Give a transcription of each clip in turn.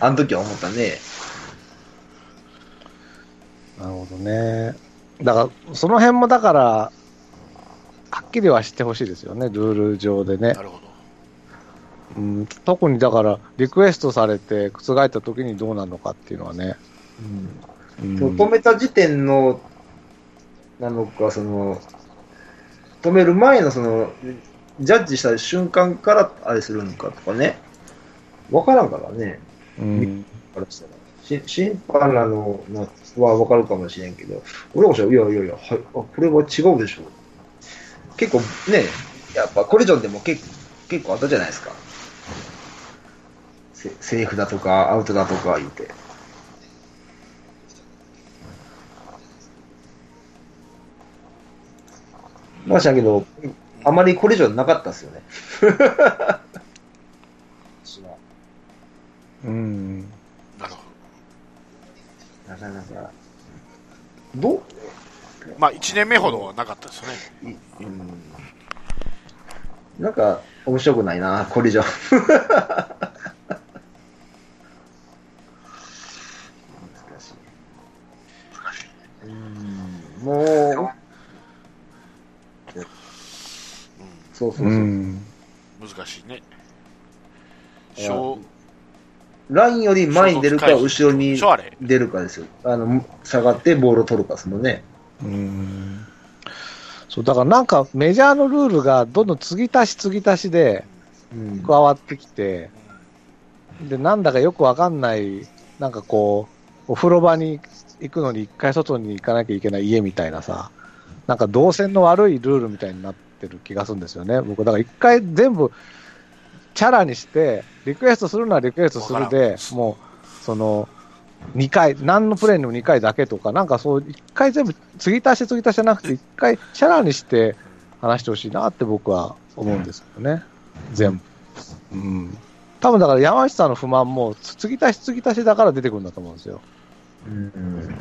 あの時は思ったね。なるほどね。だから、その辺もだから、はっきりはしてほしいですよね、ルール上でねな。るほど。うん、特にだから、リクエストされて覆った時にどうなるのかっていうのはね。うん止めた時点の、なのか、その、止める前のその、ジャッジした瞬間からあれするのかとかね。わからんからね。うんからしたら。審判らのなはわかるかもしれんけど、俺もしいやいやいや、はい、あこれは違うでしょ。結構ね、やっぱコリジョンでも結結構あったじゃないですか。セセーフだとか、アウトだとか言って。まあ、しゃけど、あまりコリジョンなかったっすよね。うん。なるほなかなか。どう？ど。まあ、1年目ほどはなかったですよね。うんなんか、面白くないな、コリジョン。難しい。うん、もう、そうそうそう。うん。難しいね。小、ラインより前に出るか、後ろに。出るかですよ。あの、下がってボールを取るかですもんね。うん。そう、だからなんかメジャーのルールがどんどん継ぎ足し継ぎ足しでうん加わってきて、で、なんだかよくわかんない、なんかこう、お風呂場に行くのに一回外に行かなきゃいけない家みたいなさ、なんか動線の悪いルールみたいになってる気がするんですよね。僕、だから一回全部、チャラにして、リクエストするのはリクエストするでもう、その、2回、何のプレーにも2回だけとか、なんかそう、1回全部、継ぎ足し継ぎ足しじゃなくて、1回チャラにして話してほしいなって僕は思うんですよね。全部。うん。多分だから山内さんの不満も、継ぎ足し継ぎ足しだから出てくるんだと思うんですよ。うん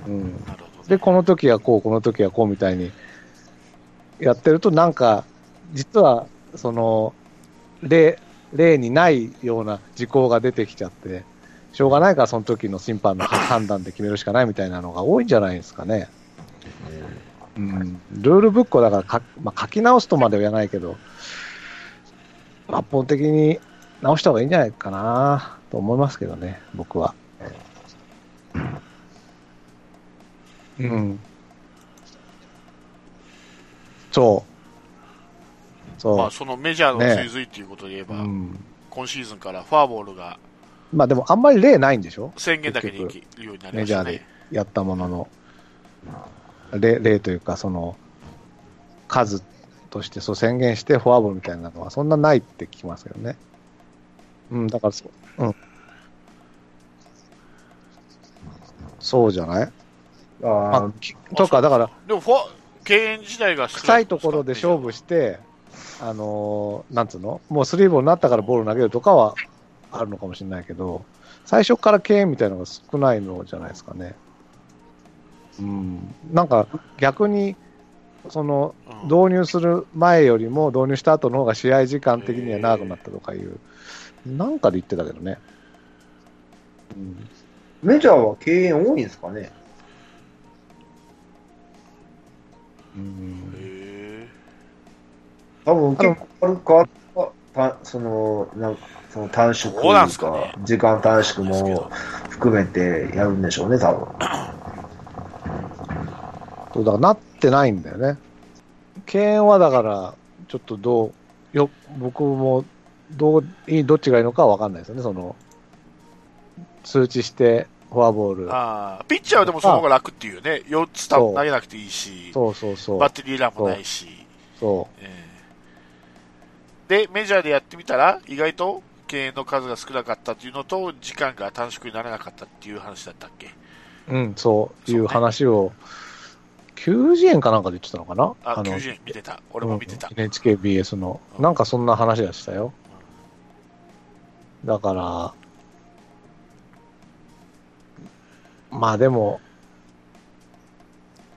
うん。で、この時はこう、この時はこうみたいにやってると、なんか、実は、その、例、例にないような事項が出てきちゃって、しょうがないからその時の審判の判断で決めるしかないみたいなのが多いんじゃないですかね。うん。ルールブックをだからか、まあ、書き直すとまでは言わないけど、抜本的に直した方がいいんじゃないかなと思いますけどね、僕は。うん。そう。まあ、そのメジャーの追随っていうことで言えば、うん。今シーズンからフォアボールが。まあでもあんまり例ないんでしょ？宣言だけでいけるようになりましたね。メジャーで。やったものの、例例というか、その、数としてそう宣言してフォアボールみたいなのはそんなないって聞きますけどね。うん、だからそう、うん。そうじゃない？あああ、きとか、だから、でもフォア、敬遠自体が臭いところで勝負して、あのーなんつうの？もうスリーボールになったからボール投げるとかはあるのかもしれないけど、最初から敬遠みたいなのが少ないのじゃないですかね。うん。なんか逆に、その、うん導入する前よりも導入した後の方が試合時間的には長くなったとかいう、なんかで言ってたけどね。うん。メジャーは敬遠多いんですかねうんへ多分結構あるか、たその、なんか、その短縮そうなんすかね時間短縮も含めてやるんでしょうね、多分。そうだからなってないんだよね。敬遠はだから、ちょっとどう、よ、僕もどう、いい、どっちがいいのかは分かんないですよね、その、通知してフォアボール。あーピッチャーはでもその方が楽っていうね。4つたそう投げなくていいし、そうそうそう。バッテリーランもないし。そえーで、メジャーでやってみたら、意外と敬遠の数が少なかったっていうのと、時間が短縮にならなかったっていう話だったっけ？う。うん、そういう話を、90円かなんかで言ってたのかな？あ、の90円見てた。俺も見てた。うん NHKBS の。なんかそんな話でしたよ。だから、まあでも、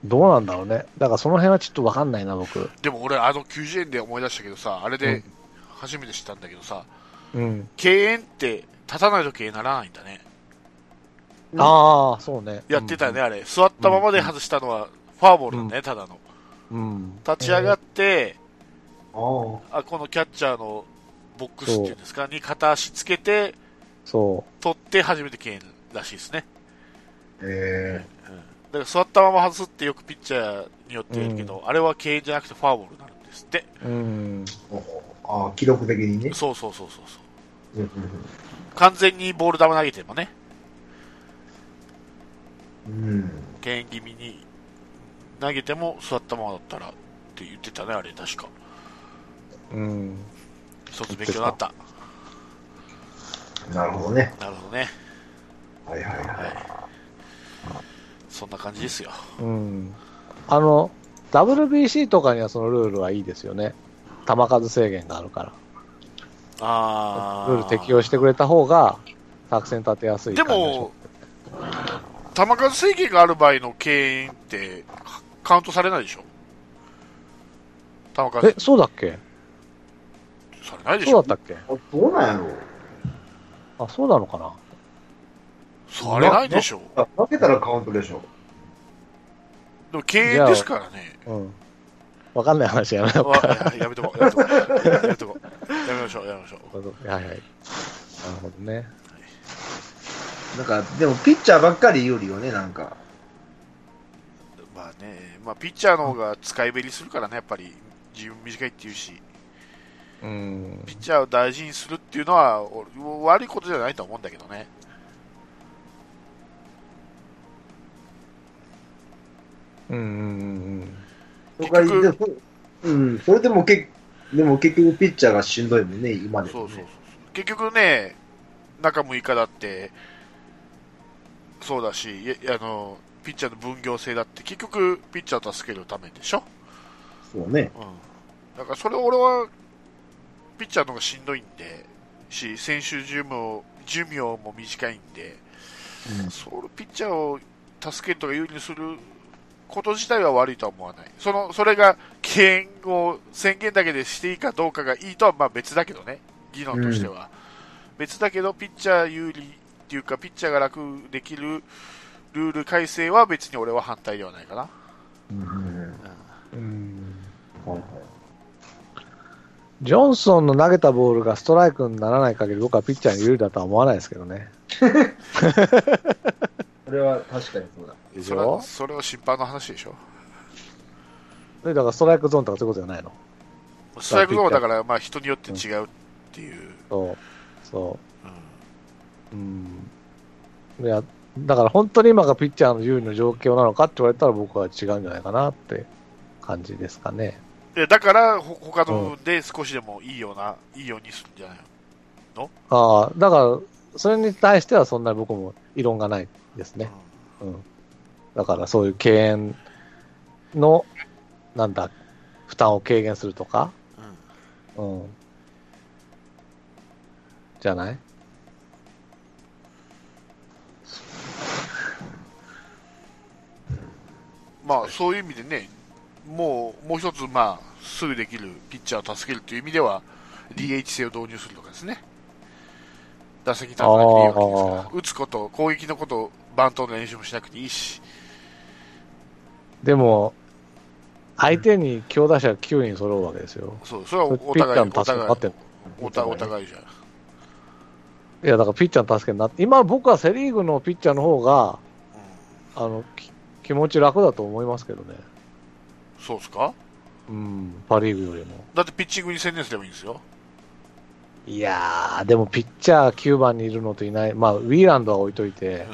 どうなんだろうね。だからその辺はちょっとわかんないな、僕。でも俺、あの90円で思い出したけどさ、あれでうん初めて知ったんだけどさ、うん。敬遠って立たないと敬遠ならないんだね。ああ、そうね。やってたよね、あれ。座ったままで外したのは、フォアボールだね、ただの。うん。立ち上がって、ああ。あ、このキャッチャーのボックスっていうんですか、に片足つけて、そ取って初めて敬遠らしいですね。えだから座ったまま外すってよくピッチャーによって言うけど、あれは敬遠じゃなくてフォアボールになるんですって。う。うん。えああ、記録的にね。そうそうそうそうそう。うんうん完全にボール球投げてもね、うん。敬遠気味に投げても座ったままだったらって言ってたね、あれ確か。うん。一つ勉強になった。なるほどね。なるほどね。はいはいははい。そんな感じですよ。うん。あの、WBC とかにはそのルールはいいですよね。球数制限があるから。あー。ルール適用してくれた方が、作戦立てやすいでも、球数制限がある場合の敬遠ってカウントされないでしょ？球数。え、そうだっけ？されないでしょ？そうだったっけ？どうなんやろうあ、そうなのかな？されないでしょ。あ負けたらカウントでしょ。でも敬遠ですからね。うん。わかんない話やめよう。やめとこう、やめとこう。やめとこう。やめましょう、やめましょう。はいはい。なるほどね。なんか、でもピッチャーばっかり有利よね、なんか。まあね、まあピッチャーの方が使いべりするからね、やっぱり自分短いっていうし、うん。ピッチャーを大事にするっていうのは俺悪いことじゃないと思うんだけどね。うんうんうんそれ結局うん、それでもけでも結局ピッチャーがしんどいもんね、今でも、ね。そうそうそうそう。結局ね、中6日だって、そうだし、あの、ピッチャーの分業制だって、結局、ピッチャーを助けるためでしょ？そうね。うん。だからそれ俺は、ピッチャーの方がしんどいんで、し、選手寿命、寿命も短いんで、そのピッチャーを助けるとか有利にすること自体は悪いとは思わない。その、それが敬遠を宣言だけでしていいかどうかがいいとはまあ別だけどね。議論としては。別だけど、ピッチャー有利っていうか、ピッチャーが楽できるルール改正は別に俺は反対ではないかな。うんうんうんうん。うん。はいはいジョンソンの投げたボールがストライクにならない限り僕はピッチャーに有利だとは思わないですけどね。それは確かにそうだ。でしそれはょそれは審判の話でしょ？それだからストライクゾーンとかそういうことじゃないの？ストライクゾーンはだから、まあ人によって違うっていう。そう。そうんう。うん。いや、だから本当に今がピッチャーの有利の状況なのかって言われたら僕は違うんじゃないかなって感じですかね。でだから、ほ他の部分で少しでもいいような、いいようにするんじゃないの？ああ、だから、それに対してはそんなに僕も異論がないですね。うん。だからそういう敬遠の、なんだ、負担を軽減するとか、うんうんうん。じゃない？まあ、そういう意味でね、もう、もう一つ、まあ、すぐできるピッチャーを助けるという意味では、DH 制を導入するとかですね。打席に立たなくていいわけですかあら。打つこと、攻撃のこと、バントの練習もしなくていいし。でも、相手に強打者9人揃うわけですよ。そう、それはお互い、ピッチャーの助けになってんのお互い、お互いじゃん。いや、だからピッチャーの助けになって、今僕はセリーグのピッチャーの方が、うんあの、き気持ち楽だと思いますけどね。そうですか？うん、パリーグよりも。だってピッチングに専念すればいいんですよ。いやー、でもピッチャー9番にいるのといない、まあ、ウィーランドは置いといて、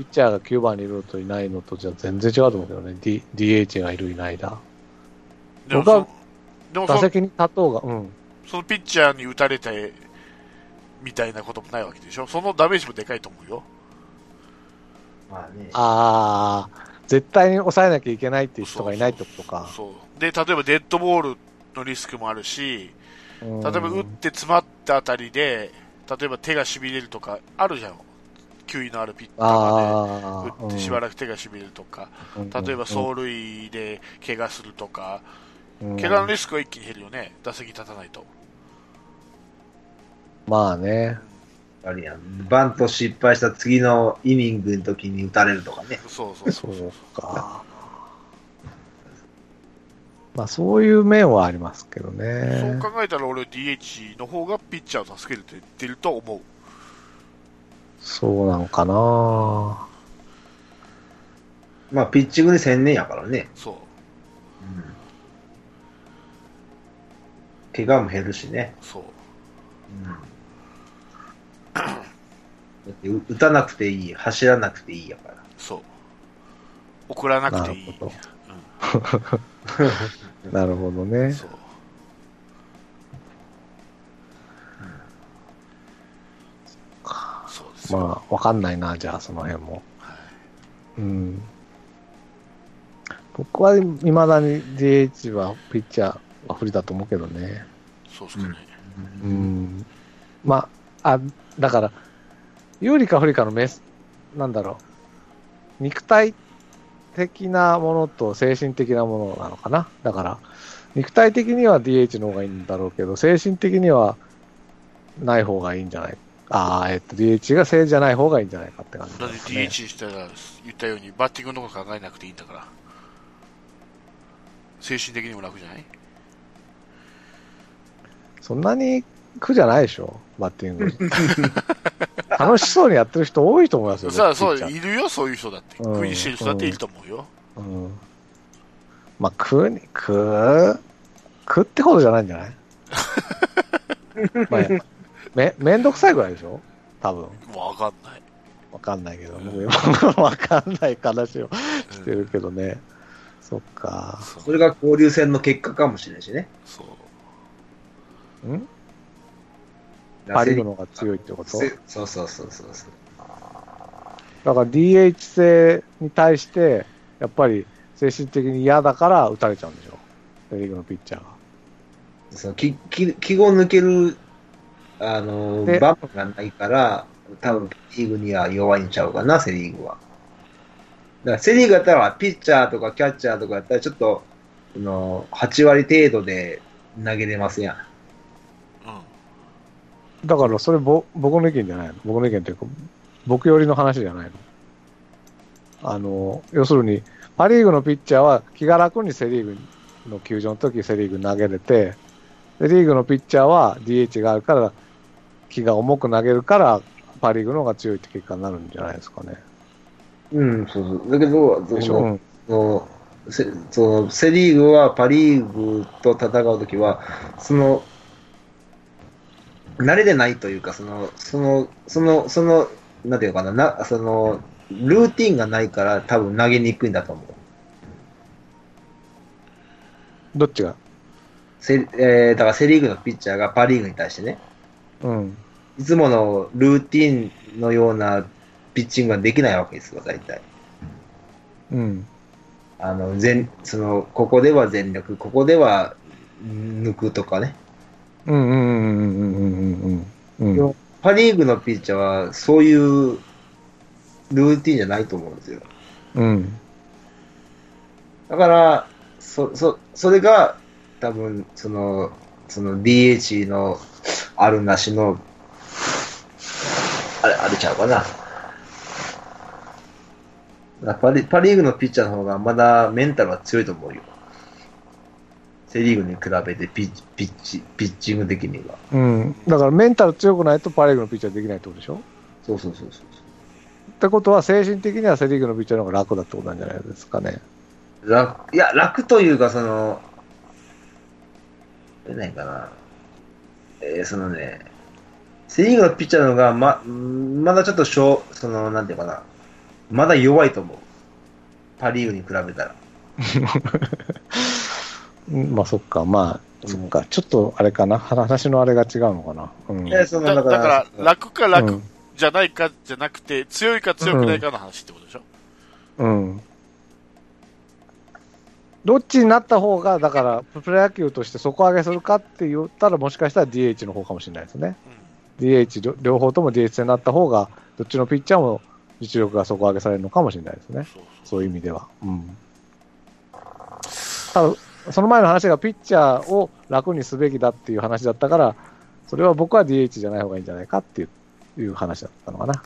ピッチャーが9番にいるのといないのとじゃ全然違うと思うけどね、D、DH がいるいないだ。でも僕はそ、でも打席に立とうが、うん。そのピッチャーに打たれて、みたいなこともないわけでしょ？そのダメージもでかいと思うよ。まあね。あー、絶対に抑えなきゃいけないっていう人がいないってことか。そう。で、例えばデッドボールのリスクもあるし、うん例えば打って詰まったあたりで、例えば手が痺れるとかあるじゃん。球威のあるピッチャーあーがね、打ってしばらく手が痺れるとか、うん例えば走塁で怪我するとか、うん怪我のリスクは一気に減るよね。打席立たないと。まあね。あれやん。バント失敗した次のイニングの時に打たれるとかね。そうそうそそううか。まあそういう面はありますけどそうね。考えたら俺 DH の方がピッチャーを助けるって言ってると思う。そうなのかなまあ、ピッチングに専念やからね。そう。怪我も減るしね。そう。だってう打たなくていい、走らなくていいやから。そう。送らななくていい。るほど。なるほどね。そう。ですよ。まあわかんないな、じゃあその辺も。はいうん。僕は未だに DH はピッチャーは不利だと思うけどね。そうですかね。うん。まあ、あ、だから、有利か不利かのメス、なんだろう。肉体的なものと精神的なものなのかな。だから、肉体的には DH の方がいいんだろうけど、精神的にはない方がいいんじゃない？ああ、えっと、DH が正じゃない方がいいんじゃないかって感じだって。DH したら言ったようにバッティングのこと考えなくていいんだから。精神的にも楽じゃない？そんなに苦じゃないでしょ、バッティング。楽しそうにやってる人多いと思いますよ。さあ、そう、いるよ、そういう人だって。うん食いにしてる人だっていると思うよ。うん。まあ、食うに、食う、食ってほどじゃないんじゃない？まあ、め、めんどくさいぐらいでしょ？多分。わかんない。わかんないけど、僕 わかんない話をしてるけどね。そっか。それが交流戦の結果かもしれないしね。そう。ん？パリーグの方が強いってこと？せそうそうそうそうそう。だから DH 制に対して、やっぱり精神的に嫌だから打たれちゃうんでしょ？セリーグのピッチャーが。その気気気を抜ける、あの、でバンがないから、多分リーグには弱いんちゃうかな、セリーグは。だからセリーグやったら、ピッチャーとかキャッチャーとかやったら、ちょっと、あの、8割程度で投げれますやん。うん。だからそれぼ僕の意見じゃないの？僕の意見というか、僕寄りの話じゃないの？あの、要するに、パリーグのピッチャーは気が楽にセリーグの球場の時セリーグ投げれて、セリーグのピッチャーは DH があるから、気が重く投げるから、パリーグの方が強いって結果になるんじゃないですかね。うん、そうそう。だけど、でしょ、うん、そのセそのセ・リーグはパ・リーグと戦うときは、その、慣れてないというか、その、その、その、その、なんていうのかな、なその、ルーティンがないから多分投げにくいんだと思う。どっちが？セえー、だからセ・リーグのピッチャーがパ・リーグに対してね、うん。いつものルーティンのようなピッチングができないわけですよ、大体。うん。あの、全、その、ここでは全力、ここでは抜くとかね。うんうんうんうんうんうんうん。パリーグのピッチャーは、そういうルーティンじゃないと思うんですよ。うん。だから、そ、そ、それが、多分、その、その DH のあるなしの、あれ、あれちゃうかな。パリパ・リーグのピッチャーの方がまだメンタルは強いと思うよ。セ・リーグに比べてピッチ、ピッチ、ピッチング的には。うん。だからメンタル強くないとパリーグのピッチャーできないってことでしょ？そうそうそうそう。ってことは精神的にはセリーグのピッチャーの方が楽だってことなんじゃないですかね。楽、いや、楽というか、その、何かな。えーそのね、セリーグのピッチャーの方が、ま、んまだちょっと小、その、なんていうかな。まだ弱いと思う。パリーグに比べたら。う んまあそっか、まあ、そっか、ちょっとあれかな、話のあれが違うのかな。うん。えーそのだだから、楽かう楽んじゃないかじゃなくて、強いか強くないかの話ってことでしょ、うん。どっちになった方が、だから、プロ野球として底上げするかって言ったら、もしかしたら DH の方かもしれないですね。DH 両、両方とも DH 制になった方が、どっちのピッチャーも実力が底上げされるのかもしれないですね。そうそういう意味では。うん。ただ、その前の話がピッチャーを楽にすべきだっていう話だったから、それは僕は DH じゃない方がいいんじゃないかっていういう話だったのかな。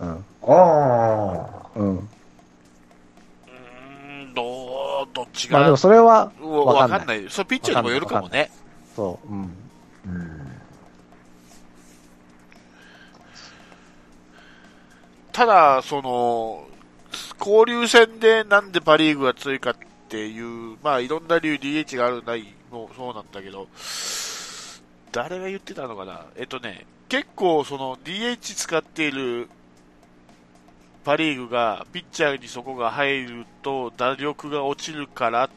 うん。ああ。うん、どっちがまあでも、それは、わわかんない。それピッチャーにもよるかもね。そう、うん。うん。ただ、その、交流戦でなんでパリーグが強いかっていう、まあいろんな理由 DH があるないもそうなんだけど、誰が言ってたのかな？えっとね、結構その DH 使っているパリーグが、ピッチャーにそこが入ると打力が落ちるから、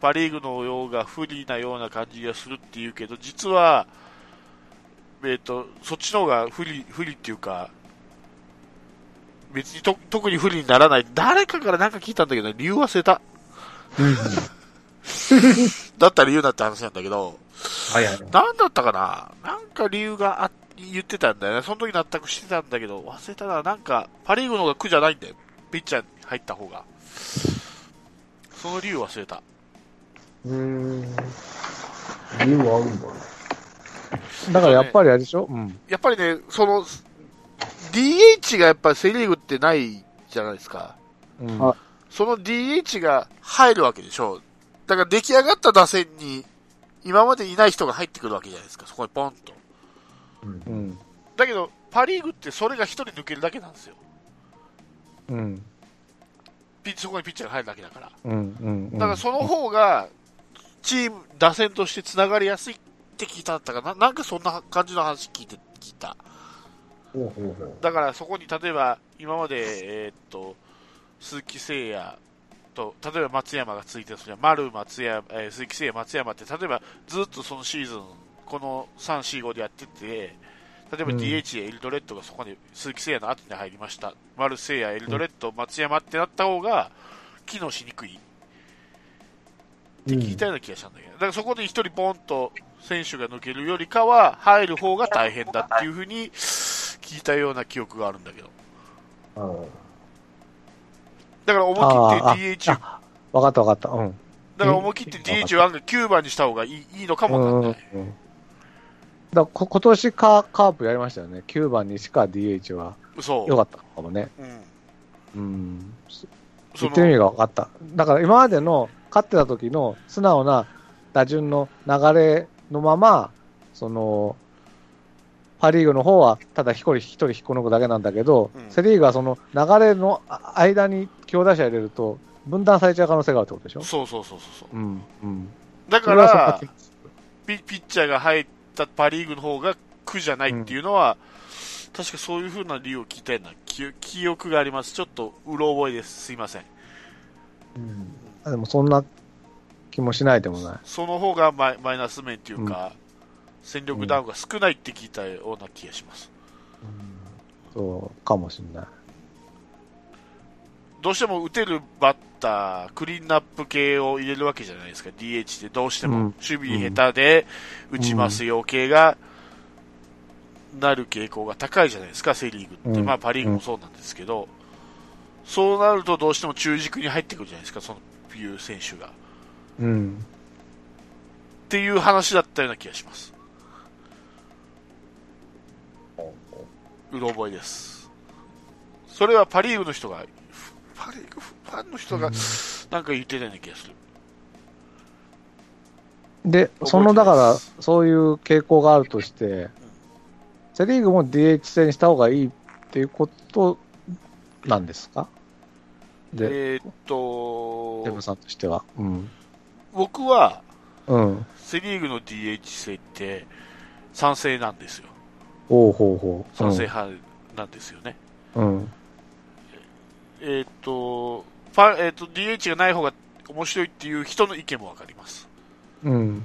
パリーグのようが不利なような感じがするっていうけど、実は、えっと、そっちの方が不利、不利っていうか、別にと特に不利にならない。誰かからなんか聞いたんだけど、理由忘れた。だったら言うなって話なんだけど、はいはい。なんだったかな？なんか理由があ言ってたんだよね。その時納得してたんだけど、忘れたな。なんか、パリーグの方が苦じゃないんだよ。ピッチャーに入った方が。その理由忘れた。うーん。理由はあるんだね。だからやっぱりあれでしょ？うん。やっぱりね、その、DH がやっぱりセリーグってないじゃないですか。うん。あその DH が入るわけでしょ。だから出来上がった打線に、今までいない人が入ってくるわけじゃないですか。そこにポンと。うんうん。だけど、パリーグってそれが一人抜けるだけなんですよ。うん。ピッそこにピッチャーが入るだけだから。うん。うん。だからその方が、チーム、打線として繋がりやすいって聞いたんだったかな。なんかそんな感じの話聞いて、聞いた。だからそこに例えば、今まで、えーっと、鈴木誠也と、例えば松山がついてるとすれば、丸、松山、えー鈴木誠也、松山って、例えばずっとそのシーズン、この3、4、5でやってて、例えばうん DH でエルドレッドがそこに鈴木誠也の後に入りました。丸、誠也、エルドレッド、松山ってなった方が、機能しにくいって聞いたような気がしたんだけど、だからそこで一人ポンと選手が抜けるよりかは、入る方が大変だっていうふうに聞いたような記憶があるんだけど。だから思あい切って DH、あ、わかったわかった。うん。だから思い切って DH を案外9番にした方がいいいいのかもわかんない。うんだこ今年カカープやりましたよね。9番にしか DH はそう。良かったかもね。うん。うん。そ言ってる意味の、が分かった。だから今までの勝ってた時の素直な打順の流れのまま、その、パリーグの方はただ一人一人引っこ抜くだけなんだけど、うんセリーグはその流れの間に強打者入れると分断されちゃう可能性があるってことでしょ？そうそうそうそう。うん、うん。だからピッチャーが入ったパリーグの方が苦じゃないっていうのは、確かそういう風な理由を聞いたような記記憶があります。ちょっとうろ覚えです。すいません。うん。あでもそんな気もしないでもない。その方がマイマイナス面っていうか、戦力ダウンが少ないって聞いたような気がします。そう、かもしれない。どうしても打てるバッター、クリーンナップ系を入れるわけじゃないですか、DH で。どうしても、うん。守備下手で打ちますよ系が、なる傾向が高いじゃないですか、セ・リーグって、うん。まあパ・リーグもそうなんですけど、そうなるとどうしても中軸に入ってくるじゃないですか、そのいう選手が。っうん。ていう話だったような気がします。うろ覚えです。それはパ・リーグの人が、パ・リーグファンの人がなんか言ってたような気がする。で、その、だから、そういう傾向があるとして、セ・リーグも DH 制にした方がいいっていうことなんですか？で、えーっとデブ、さんとしては。うん。僕はうん。セ・リーグの DH 制って賛成なんですよ。ほうほうほう。賛成派なんですよね。うん。えーっと、ファえーっと、DH がない方が面白いっていう人の意見もわかります。うん。うん。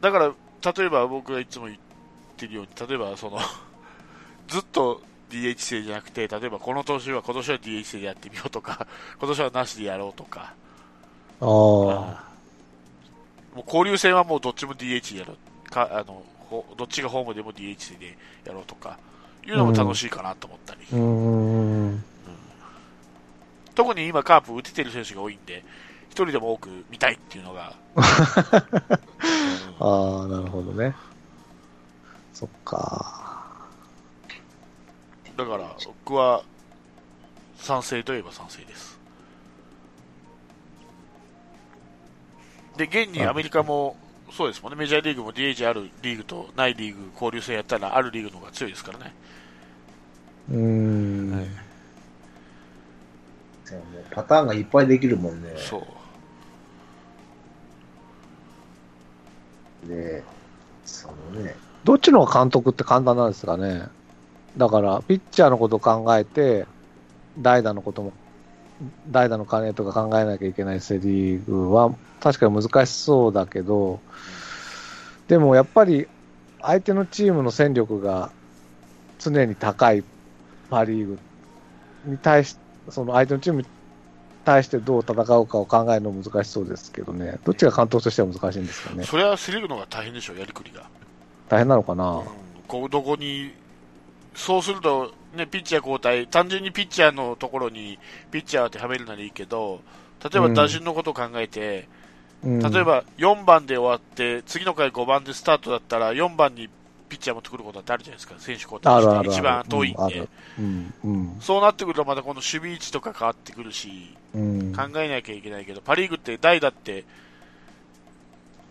だから、例えば僕がいつも言ってるように、例えばその、ずっと DH 制じゃなくて、例えばこの年は今年は DH 制でやってみようとか、今年はなしでやろうとか、ああ。もう交流戦はもうどっちも DH でやろうか、あの、ほどっちがホームでも DH でやろうとか、いうのも楽しいかなと思ったり。うーん。特に今カープ打ててる選手が多いんで、一人でも多く見たいっていうのが、う んああ、なるほどね。そっか。だから、僕は賛成といえば賛成です。で、現にアメリカも、そうですもんね、メジャーリーグも DH あるリーグとないリーグ交流戦やったら、あるリーグの方が強いですからね。うーん。はいでももうパターンがいっぱいできるもんね。そう。で、そのね、どっちの監督って簡単なんですかね。だから、ピッチャーのことを考えて、代打のことも、代打の兼ねとか考えなきゃいけないセ・リーグは、確かに難しそうだけど、でもやっぱり、相手のチームの戦力が常に高いパ・リーグに対しその相手のチームに対してどう戦うかを考えるの難しそうですけどね、どっちが監督としては難しいんですかね。それはセリーグの方が大変でしょ、やりくりが。大変なのかな。うんこうどこに、そうすると、ね、ピッチャー交代、単純にピッチャーのところにピッチャー当てはめるならいいけど、例えば打順のことを考えて、うん例えば4番で終わって、次の回5番でスタートだったら、4番にピッチャー持ってくることってあるじゃないですか、選手交代して、一番遠いんでそうなってくると、またこの守備位置とか変わってくるし、うん考えなきゃいけないけど、パ・リーグって代打って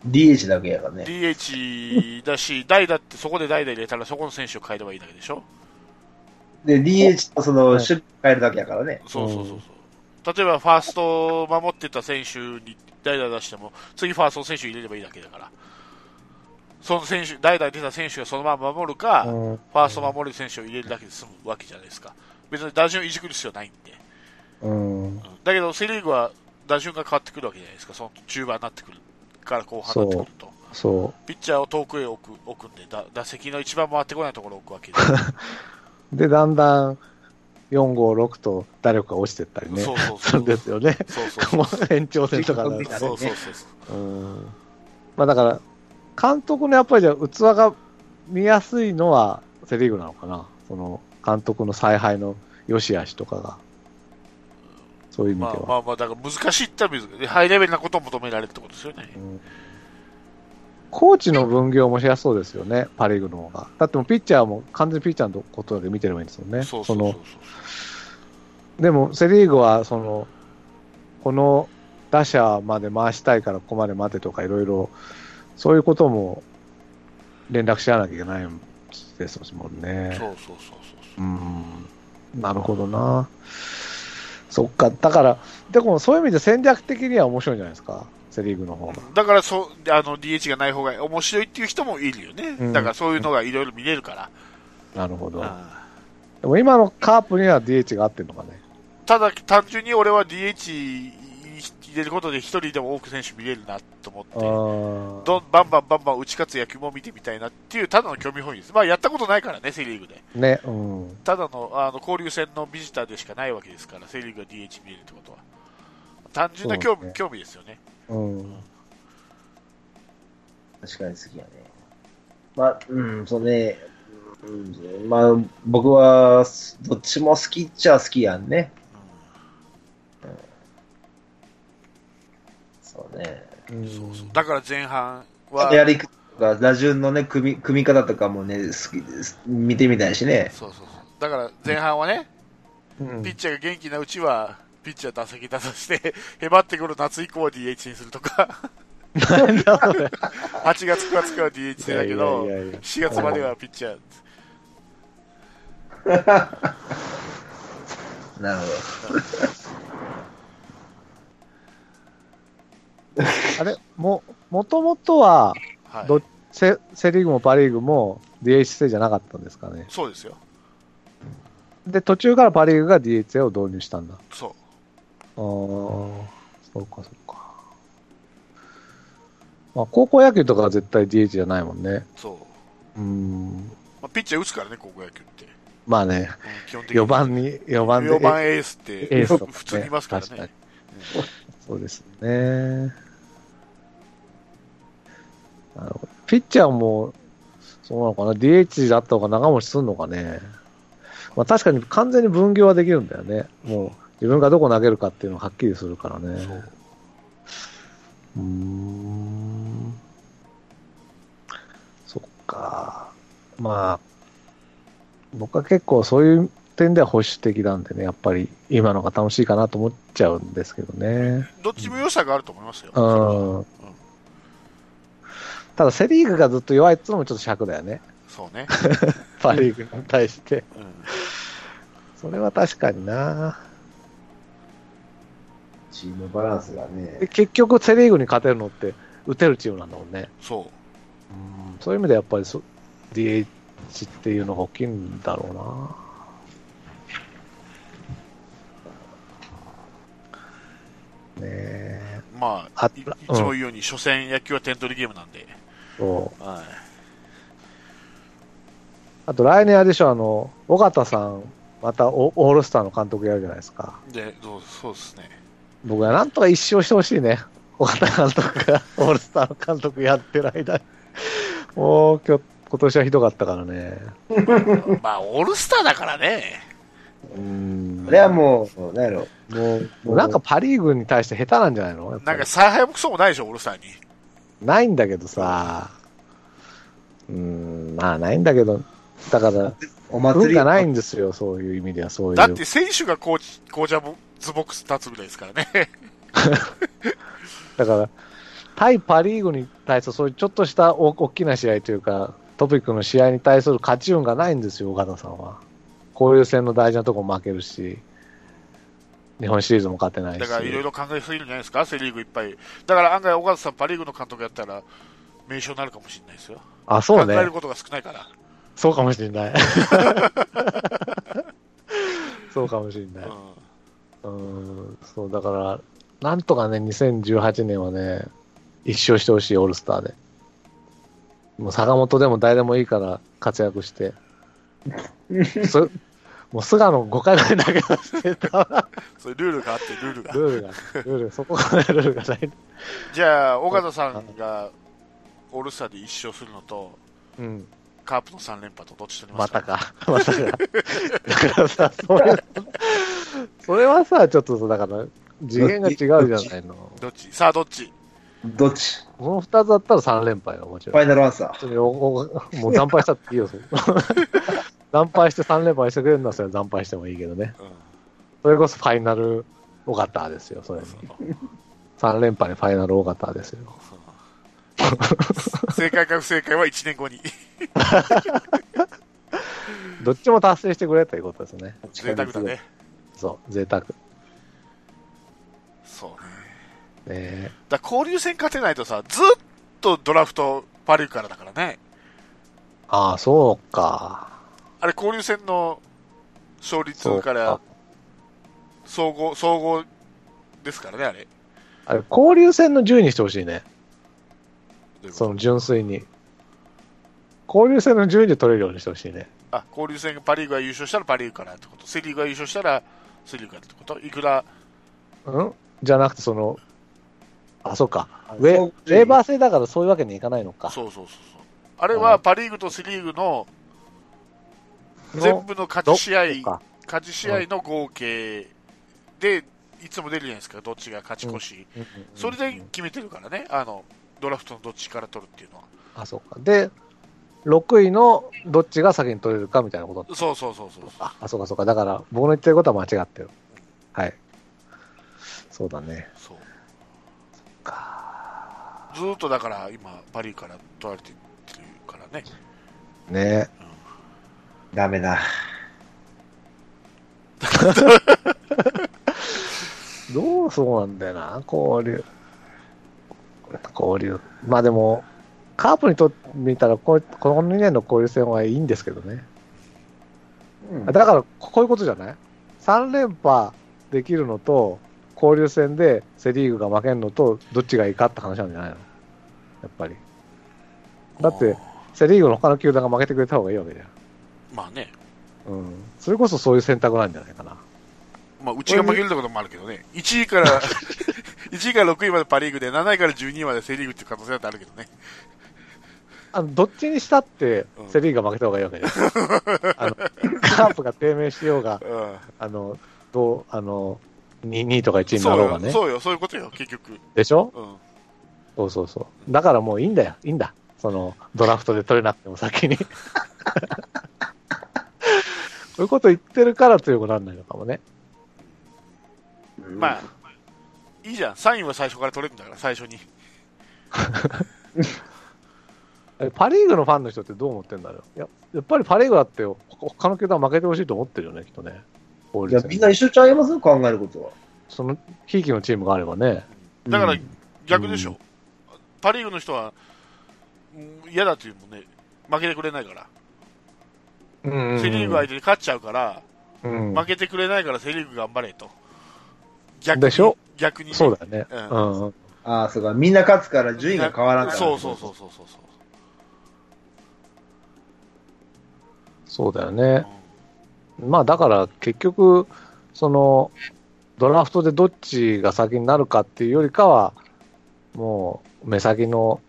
DH だけやからね。DH だし、代打ってそこで代打入れたら、そこの選手を変えればいいだけでしょ。で、DH とその、はい守備変えるだけやからね。そうそうそうそう。例えば、ファーストを守ってた選手に代打出しても、次ファーストの選手入れればいいだけだから。その選手、代打に出た選手がそのまま守るか、フうんァースト守る選手を入れるだけで済むわけじゃないですか。別に打順をいじくる必要ないんで。うんうんだけど、セ・リーグは打順が変わってくるわけじゃないですか。その中盤になってくるから後半になってくると。そピッチャーを遠くへ置く置くんでだ、打席の一番回ってこないところを置くわけで。う。で、だんだん4、5、6と打力が落ちてったりね。そうそうそうんですよね。そうそうそう。延長戦とかだとそうそうそうそうそう。うんまあだから、監督のやっぱりじゃあ器が見やすいのはセ・リーグなのかな？その監督の采配の良し悪しとかが。そういう意味では。まあまあまあ、だから難しいって言ったら。ハイレベルなことを求められるってことですよね。うんコーチの分業もしやすそうですよね、パ・リーグの方が。だってもうピッチャーも完全にピッチャーのことだけ見てればいいんですよね。そうそうそうでも、セ・リーグは、その、この打者まで回したいからここまで待てとかいろいろ、そういうことも連絡し合わなきゃいけないんですもんね。そうそうそうそううん。なるほどな。そっか。だから、でもそういう意味で戦略的には面白いんじゃないですか？セ・リーグの方が。だからそう、あの、DH がない方が面白いっていう人もいるよね。うんだからそういうのがいろいろ見れるから。なるほど。あでも今のカープには DH が合ってるのかね？ただ、単純に俺は DH 入れることで一人でも多く選手見れるなと思って、あどんバンバンバンバン打ち勝つ野球も見てみたいなっていう、ただの興味本位です。まあ、やったことないからね、セ・リーグで。あ。ね、うん。ただのあの交流戦のビジターでしかないわけですから、セ・リーグが DH 見れるってことは。単純な興味,、ね興味ですよね。うん。確かに好きやね。まあ、うん、そうね。うん、まあ、僕は、どっちも好きっちゃ好きやんね。そうね。うんそうそう。だから前半あはと、やり方とか、打順のね、組み、組み方とかもね、好きです。見てみたいしね。そうそうそう。だから前半はね、うん。ピッチャーが元気なうちは、ピッチャー打席出させて、へばってくる夏以降は DH にするとか、なんだそれ。8月、9月からは DH だけど、いやいやいや。4月まではピッチャー、なるほあれ、も、もともとは、はいどセ、セリーグもパリーグも DH 制じゃなかったんですかね。そうですよ、で、途中からパリーグが DH 制を導入したんだ。あそう。あ、そうか、そうか。まあ、高校野球とかは絶対 DH じゃないもんね。そううん。まあ、ピッチャー打つからね、高校野球って。まあね、うん基本的に4番に、4番で。4番エースってエースとか、ね、普通にいますからね確に。そうですね。なるほど。ピッチャーも、そうなのかな、DH だった方が長持ちするのかね？まあ確かに完全に分業はできるんだよね。もう自分がどこ投げるかっていうのがはっきりするからね。そううーん。そっか。まあ、僕は結構そういう点では保守的なんでね、やっぱり今のが楽しいかなと思っちゃうんですけどね。どっちも良さがあると思いますよ。うん。ただセリーグがずっと弱いっていうのもちょっと尺だよね。そうね。パリーグに対して。うんそれは確かにな。チームバランスがでね。結局セリーグに勝てるのって打てるチームなんだもんね。そう。うんそういう意味でやっぱりそ DH っていうのが大きいんだろうな。ねえ。まあ、あいいつも言うように、初戦野球は点取りゲームなんで。そう。はあと来年あれでしょ、あの、尾形さん、またオオールスターの監督やるじゃないですか。い。で、どうそうですね。僕はなんとか一生してほしいね。尾形監督が オールスターの監督やってる間に。もう今日、今年はひどかったからね。まあ、オールスターだからね。うんあれはもう、なんやろ。もう、もうなんかパ・リーグに対して下手なんじゃないの？なんか、采配もクソもないでしょ、オールスターに。ないんだけどさ、うん、まあないんだけど、だから、お祭り文化ないんですよ、そういう意味では、そういう。だって、選手がコーチ、コーチャーズボックス立つぐらいですからね。だから、対パ・リーグに対するそういうちょっとした大大きな試合というか、トピックの試合に対する勝ち運がないんですよ、岡田さんは。交流戦の大事なとこも負けるし、日本シリーズも勝てないし。だから、いろいろ考えすぎるんじゃないですか、セリーグいっぱい。だから、案外、岡田さん、パリーグの監督やったら、名称になるかもしれないですよ。あ、そうね考える。ことが少ないから。そうかもしれない。そうかもしれない。うんうん、そう、だから、なんとかね、2018年はね、一勝してほしい、オールスターで。もう坂本でも誰でもいいから活躍して。す もう菅野5回ぐらい投げさせてた。そういうルールがあって、ルールが。ルールが、ルール、そこがね、ルールがない。じゃあ、岡田さんがオールスターで1勝するのと、うん。カープの3連覇とどっち取りまますたかか。またか。だからさ、それ、それはさ、ちょっとだから、次元が違うじゃないの。どっち？さあ、どっち？どっち？この2つだったら3連敗よ、もちろんフ。ァイナルアンサー。もう惨敗したっていいよ、惨敗して3連敗してくれるんだったら惨敗してもいいけどね。うん。それこそファイナル尾形ですよ、それに。3連敗にファイナル尾形ですよ。正解か不正解は1年後に。どっちも達成してくれということですね。贅沢だね。そう、贅沢。そうね。ねだ交流戦勝てないとさ、ずっとドラフトパリーグからだからね。ああ、そうか。あれ交流戦の勝率から、総合、総合ですからね、あれ。あれ、交流戦の10位にしてほしいね。その純粋に。交流戦の10位で取れるようにしてほしいね。あ、交流戦がパリーグが優勝したらパリーグからってこと。セリーグが優勝したらセリーグからってこと。いくら、うん？じゃなくて、その、あ、そうか。ウそうェレーバー制だからそういうわけにいかないのか。そうそうそうそう。あれはパリーグとセリーグのの全部の勝ち試合、勝ち試合の合計で、いつも出るじゃないですか、どっちが勝ち越し。うんうんそれで決めてるからね、あの、ドラフトのどっちから取るっていうのは。あ、そうか。で、6位のどっちが先に取れるかみたいなこと。そうそうそうそう。あ、あそうかそうか。だから、僕の言ってることは間違ってる。はい。そうだね。そう。かずーっとだから今、パリから取られてるからね。ねダメだ。どうそうなんだよな、交流。交流。まあでも、カープにとってみたらこう、この2年の交流戦はいいんですけどね。うんだから、こういうことじゃない ?3 連覇できるのと、交流戦でセ・リーグが負けるのと、どっちがいいかって話なんじゃないの？やっぱり。だって、セ・リーグの他の球団が負けてくれた方がいいわけじゃん。まあね。うん。それこそそういう選択なんじゃないかな。まあ、うちが負けるってこともあるけどね。1位から、1位から6位までパリーグで、7位から12位までセリーグっていう可能性だってあるけどね。あの、どっちにしたってうん、セ・リーグが負けた方がいいわけじゃん。あの、カープが低迷しようが、うあの、どう、あの、2, 2位とか1位になろうがね。そうよ、そういうことよ、結局。でしょ？うん。そうそうそう。だからもういいんだよ。いいんだ。その、ドラフトで取れなくても先に。そういうこと言ってるから強くならないのかもね。まあ、いいじゃん。サインは最初から取れるんだから、最初に。えパ・リーグのファンの人ってどう思ってんだろう？ややっぱりパ・リーグだってほ他の球団負けてほしいと思ってるよね、きっとね。いや、みんな一緒ちゃいます？考えることは。その、ひいきのチームがあればね。だからうん逆でしょ。パ・リーグの人は、うん嫌だっていうもんね、負けてくれないから。うんセ・リーグ相手に勝っちゃうから、うん負けてくれないからセ・リーグ頑張れと。逆にでしょ？逆にね、そうだよね。ううんん。ああ、そうか。みんな勝つから順位が変わらんから。そうそうそうそうそうそう。そうだよね。まあだから結局、その、ドラフトでどっちが先になるかっていうよりかは、もう目先の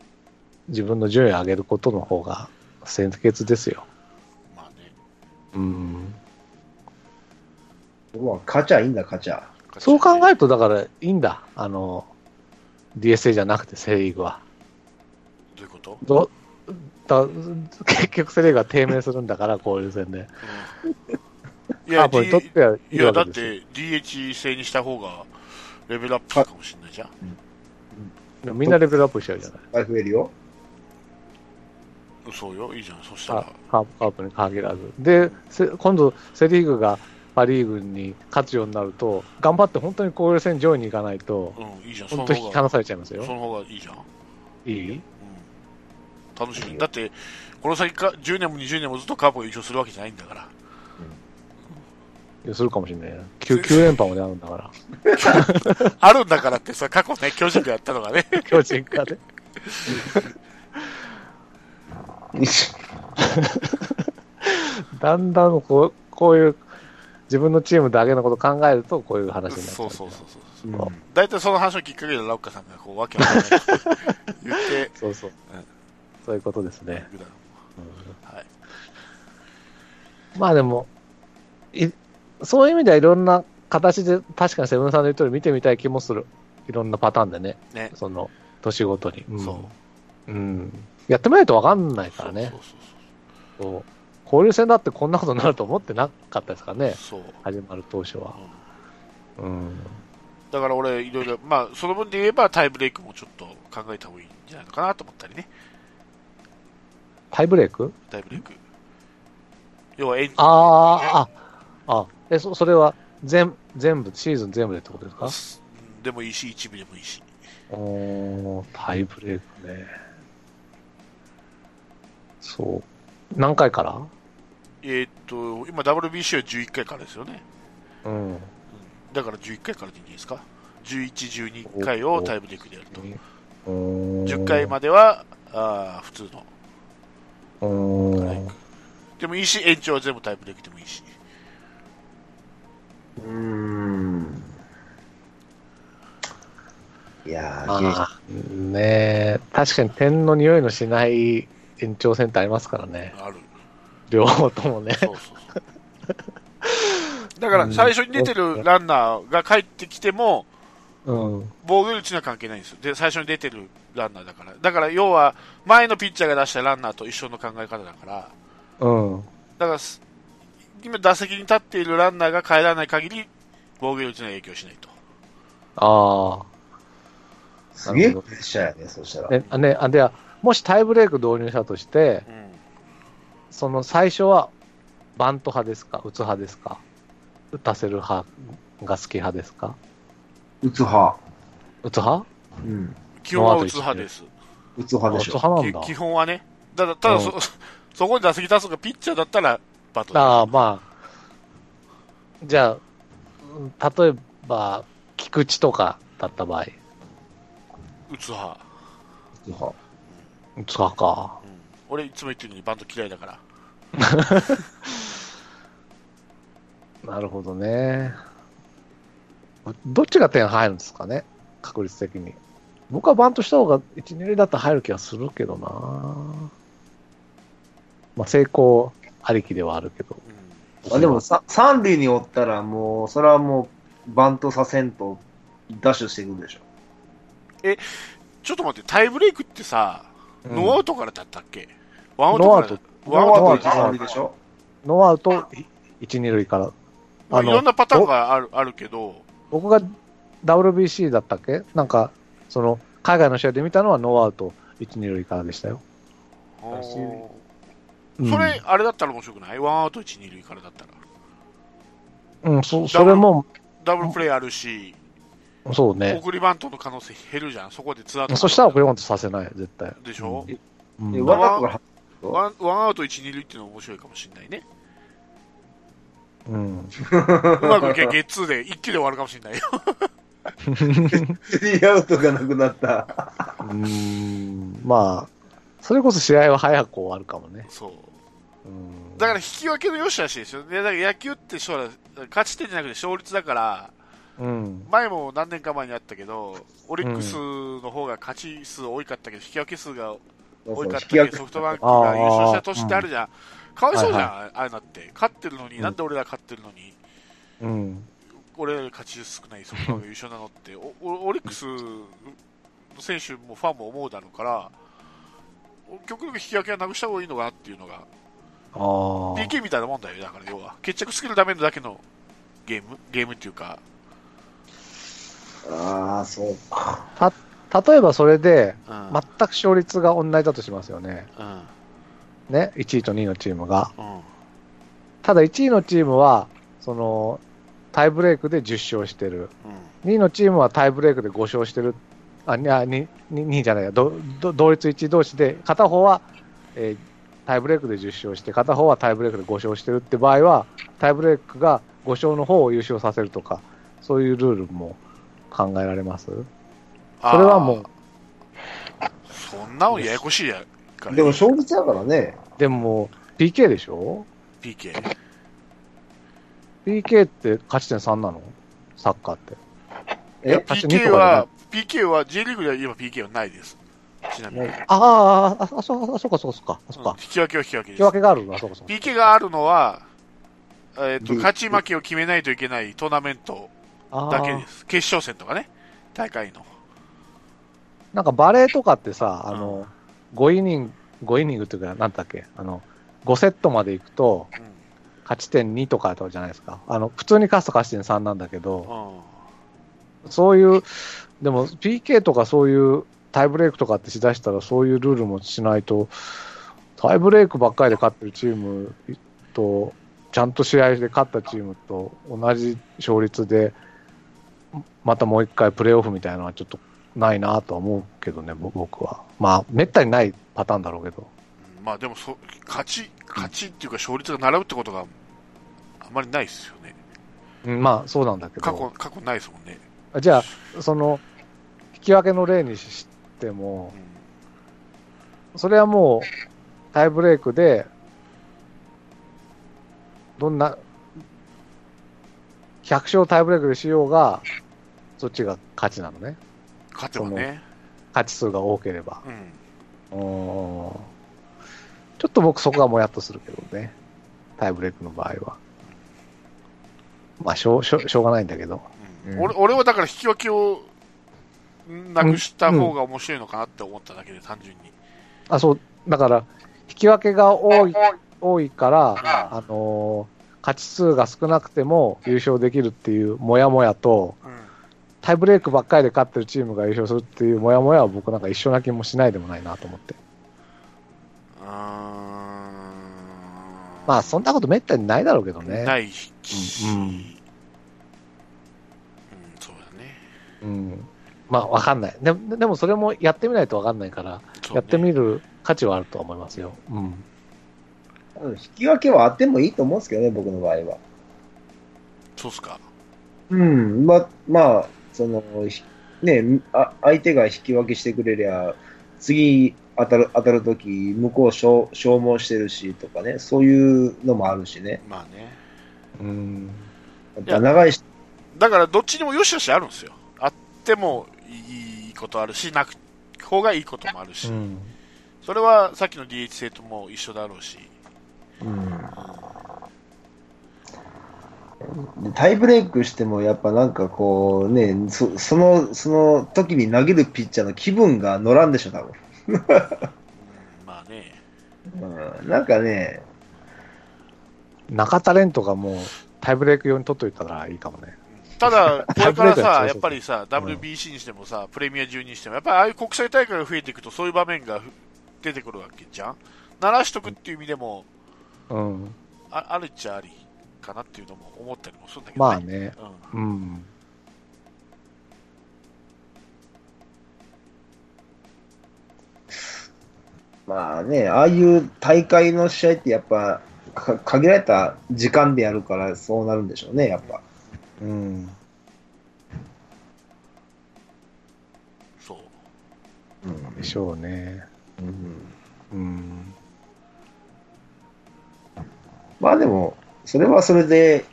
自分の順位を上げることの方が先決ですよ。まあね。うん。まあ、勝ちゃいいんだ、勝ちゃ。そう考えると、だからいいんだ。あの、DSA じゃなくてセリーグは。どういうこと、どだ結局セリーグは低迷するんだから、交流戦で。いや、D- とってはいいいやだっわけですよ。て DH 制にした方がレベルアップするかもしれないじゃん。でもみんなレベルアップしちゃうじゃない増えるよ。そうよ、いいじゃん。そしたカら。カープカープに限らず。で、せ今度、セ・リーグがパ・リーグに勝つようになると、頑張って本当に交流戦上位に行かないと、うん、いいじゃん。そ本当に引き離されちゃいますよ。その方がいいじゃん。いい？うん。楽しみ。だって、この先か10年も20年もずっとカープが優勝するわけじゃないんだから。するかもしれないよ。9, 9連覇まであるんだから。あるんだからってさ、過去ね、巨人がやったのがね。巨人がね。だんだんこうこういう自分のチームだけのこと考えると、こういう話になっちゃ。そううそうそうそう。うん大体その話のきっかけでラッカさんがこう、わけわかんない言って、そうそううんそういうことですね。ぐだはい。まあでも、いそういう意味ではいろんな形で、確かにセブンさんの言う通り見てみたい気もする。いろんなパターンでね。ね。その、年ごとに。うんそう。うん。やってみないとわかんないからねそう。そうそうそう交流戦だってこんなことになると思ってなかったですからね。そう。始まる当初は。うんうん。だから俺、いろいろ、まあ、その分で言えばタイブレイクもちょっと考えた方がいいんじゃないのかなと思ったりね。タイブレーク？タイブレイク。要はエン、ああ、あ、あ、え、そ、それは全、全部、シーズン全部でってことですか？うんでもいいし、一部でもいいし。おータイブレークね。そう。何回から？えーっと、今 WBC は11回からですよね。うん。だから11回からでいいんですか？11、12回をタイブレイクでやると。10回までは、あー普通のうんタイブレイク。でもいいし、延長は全部タイブレイクでもいいし。うーん。いやー、まあ、ねえ、確かに点の匂いのしない延長戦ってありますからね。ある。両方ともね。そうそうそう。だから最初に出てるランナーが帰ってきても、うん。防御率には関係ないんですよ。で、最初に出てるランナーだから。だから要は、前のピッチャーが出したランナーと一緒の考え方だから、うん。だからす、今打席に立っているランナーが帰らない限り、防御率には影響しないと。あすげえプレッシャーやね、そしたら。あ。ね、あね、あ、では、もしタイブレーク導入したとして、うん。その最初はバント派ですか？打つ派ですか打たせる派が好き派ですか？打つ派。打つ派？うん。基本は打つ派です。打つ派でし打つょ。派なんだき。基本はね。ただ、ただそ、そこに打席立つのがピッチャーだったら、バトル。ああ、まあ。じゃあ、うん例えば、菊池とかだった場合、打つ派。打つ派。打つ派か。うん。俺いつも言ってるのにバント嫌いだから。なるほどね。どっちが点入るんですかね？確率的に。僕はバントした方が1、2塁だったら入る気がするけどな。まあ、成功ありきではあるけど。うん。あでもさ、三塁におったらもう、それはもう、バントさせんと、ダッシュしていくんでしょ。ちょっと待って、タイブレイクってさ、うんノーアウトからだったっけ？ワンアウト。からだノーアウトワンアウトノーアウトから一塁でしょ？ノーアウト1、2塁から。まあ、いろんなパターンがあるあるけど、僕が WBC だったっけ？なんか、その、海外の試合で見たのはノーアウト1、2塁からでしたよ。それ、あれだったら面白くない？ワンアウト1、2塁からだったら。うん、そ、それも、ダブルプレーあるし、そうね。送りバントの可能性減るじゃん、そこでツーアウト。そしたら送りバントさせない、絶対。でしょ、うんで、ワンアウトがワンワンアウト1、2塁っていうのは面白いかもしれないね。うん。うまくいけばゲッツーで一気で終わるかもしれないよ。スリーアウトがなくなった。うーん、まあ、それこそ試合は早く終わるかもね。そう。うんだから引き分けの良し悪しですよね。だから野球って将来、勝ち点じゃなくて勝率だから、うん。前も何年か前にあったけど、オリックスの方が勝ち数多かったけど、引き分け数が多かったけど、ソフトバンクが優勝した年ってあるじゃん。かわいそうじゃん、ああいうのって。勝ってるのに、うんなんで俺ら勝ってるのに、うん。俺ら勝ち少ないソフトバンクが優勝なのって、おおオリックスの選手もファンも思うだろうから、極力引き分けはなくした方がいいのかなっていうのが、ああ。PK みたいなもんだよ、だから要は。決着つけるためのだけのゲーム、ゲームっていうか、ああ、そうか。例えばそれで、うん。全く勝率が同じだとしますよね。うん。ね。1位と2位のチームが。うん。ただ1位のチームは、その、タイブレークで10勝してる。うん。2位のチームはタイブレークで5勝してる。あ、にあにに2位じゃないや、どど同率1位同士で、片方は、えータイブレークで10勝して、片方はタイブレークで5勝してるって場合は、タイブレークが5勝の方を優勝させるとか、そういうルールも考えられます？それはもう、そんなのややこしいやから、でも勝率だからね。でも、PK でしょ？PK。?PK って勝ち点3なの？サッカーって。え？勝ち2 PK は、PK は J リーグでは今 PK はないです。ちなみに。ねああ、あ、あ、そうあそうか、そうか、そうか、そうか。うん引き分けは引き分けです引き。分けがあるな、そうか、そうか。PK があるのは、えっ、と、うん勝ち負けを決めないといけないトーナメントだけです。決勝戦とかね。大会の。なんかバレーとかってさ、あの、5イニング、5イニングっていうか、なんだっけ、あの、5セットまで行くと、うん。勝ち点2とかじゃないですか。あの、普通に勝つと勝ち点3なんだけど、うん。そういう、でも PK とかそういうタイブレークとかってしだしたらそういうルールもしないと、タイブレークばっかりで勝ってるチームと、ちゃんと試合で勝ったチームと同じ勝率で、またもう一回プレーオフみたいなのはちょっとないなとは思うけどね、ぼ僕は。まあ、めったにないパターンだろうけど。うんまあでもそ、勝ち、勝ちっていうか勝率が並ぶってことがあまりないですよね。うんまあ、そうなんだけど。過去、過去ないですもんね。じゃあ、その、引き分けの例にしてもう、ん。それはもう、タイブレークで、どんな、100勝タイブレークでしようが、そっちが勝ちなのね。勝てばね。勝ち数が多ければ。うん。うーんちょっと僕そこがもやっとするけどね。タイブレークの場合は。まあ、しょう、しょうしょうがないんだけど。うん俺俺はだから引き分けをなくした方が面白いのかなって思っただけで、単純に。あ、そう、だから、引き分けが多い、多いから、あのー勝ち数が少なくても優勝できるっていうもやもやと、うん。タイブレークばっかりで勝ってるチームが優勝するっていうもやもやは僕なんか一緒な気もしないでもないなと思って。まあ、そんなことめったにないだろうけどね。ないし、ううんん、そうだね。うん。まあ、わかんない。ででもそれもやってみないとわかんないから、ねやってみる価値はあると思いますよ。うん。うん引き分けはあってもいいと思うんですけどね、僕の場合は。そうっすか。うん、ま、まあ、その、ひね、あ相手が引き分けしてくれりゃ、次当たる、当たるとき、向こう消消耗してるしとかね、そういうのもあるしね。まあね。うん。長いし、だから、どっちにも良し悪しあるんですよ。あってもいいことあるし、なく、方がいいこともあるし。うん。それはさっきの DH 制とも一緒だろうし。でタイブレイクしても、やっぱなんかこうね、そその、その時に投げるピッチャーの気分が乗らんでしょ、多分。うん、まあね。うん、なんかね、中田蓮とかもうタイブレーク用に取っといたらいいかもね。ただ、これからさ、やっぱりさ、WBC にしてもさ、プレミア12にしても、やっぱりああいう国際大会が増えていくと、そういう場面がふ出てくるわけじゃん。鳴らしとくっていう意味でも、うん。ああるっちゃありかなっていうのも思ったりもするんだけどね。まあね。うんうん。まあね、ああいう大会の試合ってやっぱ、か限られた時間でやるからそうなるんでしょうね、やっぱ。うん。そう。うんでしょうね。うんうん。まあでも、それはそれで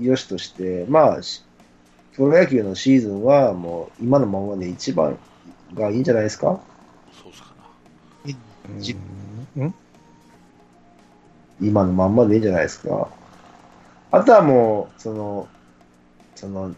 よしとして、まあ、しプロ野球のシーズンはもう今のままで一番がいいんじゃないですか？そうっすかな。じうん今のまんまでいいんじゃないですか？あとはもう、その、その、